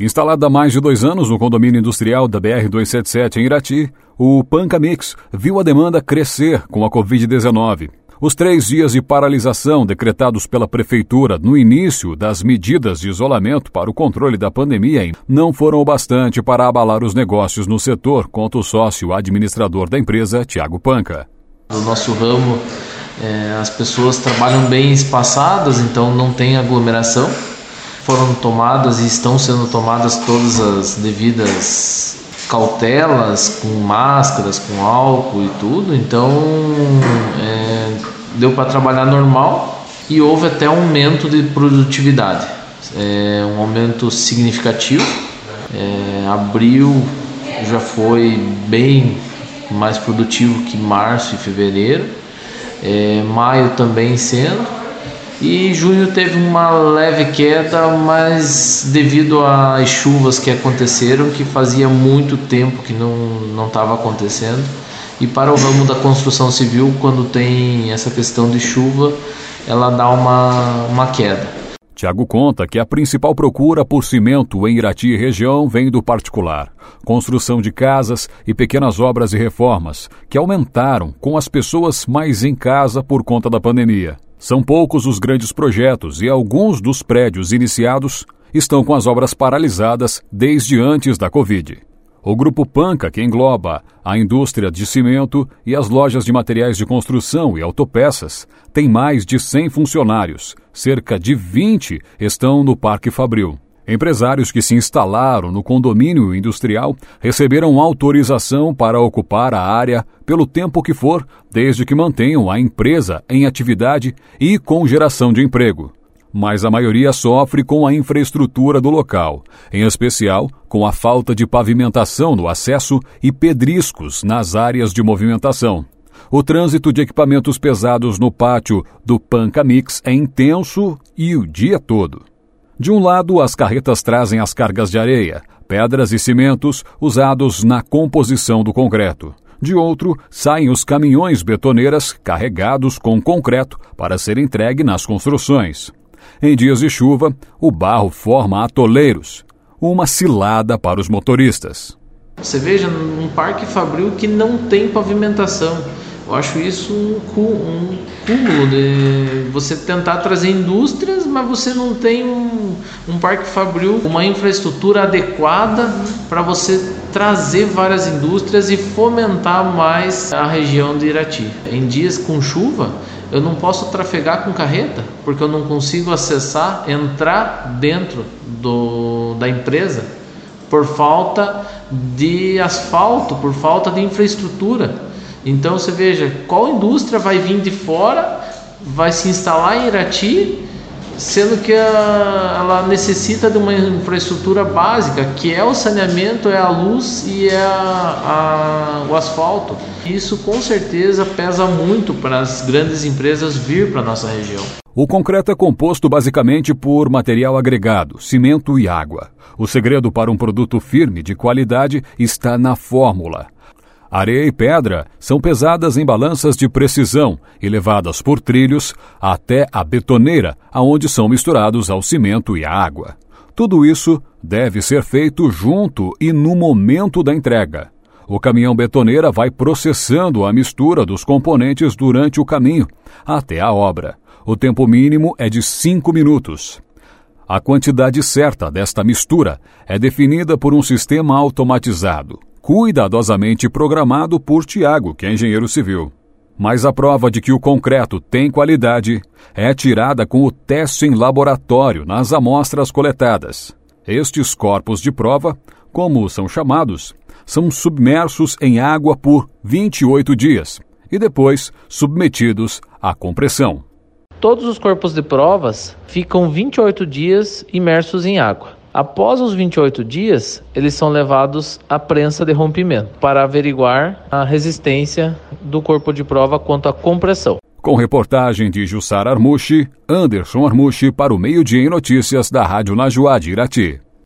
Instalado há mais de dois anos no condomínio industrial da BR-277 em Irati, o Pancamix viu a demanda crescer com a Covid-19. Os três dias de paralisação decretados pela Prefeitura no início das medidas de isolamento para o controle da pandemia não foram o bastante para abalar os negócios no setor, conta o sócio administrador da empresa, Tiago Panca. No nosso ramo, é, as pessoas trabalham bem espaçadas, então não tem aglomeração. Foram tomadas e estão sendo tomadas todas as devidas cautelas, com máscaras, com álcool e tudo, então é, deu para trabalhar normal e houve até um aumento de produtividade, é, um aumento significativo. É, abril já foi bem mais produtivo que março e fevereiro, é, maio também sendo e junho teve uma leve queda, mas devido às chuvas que aconteceram, que fazia muito tempo que não estava acontecendo. E para o ramo da construção civil, quando tem essa questão de chuva, ela dá uma, uma queda. Tiago conta que a principal procura por cimento em Irati e região vem do particular. Construção de casas e pequenas obras e reformas, que aumentaram com as pessoas mais em casa por conta da pandemia. São poucos os grandes projetos e alguns dos prédios iniciados estão com as obras paralisadas desde antes da Covid. O Grupo Panca, que engloba a indústria de cimento e as lojas de materiais de construção e autopeças, tem mais de 100 funcionários. Cerca de 20 estão no Parque Fabril. Empresários que se instalaram no condomínio industrial receberam autorização para ocupar a área pelo tempo que for, desde que mantenham a empresa em atividade e com geração de emprego. Mas a maioria sofre com a infraestrutura do local, em especial com a falta de pavimentação no acesso e pedriscos nas áreas de movimentação. O trânsito de equipamentos pesados no pátio do Pancamix é intenso e o dia todo. De um lado, as carretas trazem as cargas de areia, pedras e cimentos usados na composição do concreto. De outro, saem os caminhões betoneiras carregados com concreto para ser entregue nas construções. Em dias de chuva, o barro forma atoleiros, uma cilada para os motoristas. Você veja um parque fabril que não tem pavimentação. Eu acho isso um, cúmulo de você tentar trazer indústrias, mas você não tem um, um parque fabril, uma infraestrutura adequada para você trazer várias indústrias e fomentar mais a região de Irati. Em dias com chuva, eu não posso trafegar com carreta, porque eu não consigo acessar, entrar dentro do, da empresa por falta de asfalto, por falta de infraestrutura. Então você veja, qual indústria vai vir de fora, vai se instalar em Irati, sendo que a, ela necessita de uma infraestrutura básica, que é o saneamento, é a luz e é a, a, o asfalto. Isso com certeza pesa muito para as grandes empresas vir para a nossa região. O concreto é composto basicamente por material agregado, cimento e água. O segredo para um produto firme de qualidade está na fórmula. Areia e pedra são pesadas em balanças de precisão e levadas por trilhos até a betoneira, aonde são misturados ao cimento e à água. Tudo isso deve ser feito junto e no momento da entrega. O caminhão betoneira vai processando a mistura dos componentes durante o caminho, até a obra. O tempo mínimo é de 5 minutos. A quantidade certa desta mistura é definida por um sistema automatizado cuidadosamente programado por Tiago, que é engenheiro civil. Mas a prova de que o concreto tem qualidade é tirada com o teste em laboratório nas amostras coletadas. Estes corpos de prova, como são chamados, são submersos em água por 28 dias e depois submetidos à compressão. Todos os corpos de provas ficam 28 dias imersos em água. Após os 28 dias, eles são levados à prensa de rompimento para averiguar a resistência do corpo de prova quanto à compressão. Com reportagem de Jussara Armushi, Anderson Armushi para o Meio Dia em Notícias da Rádio Najuá de Irati.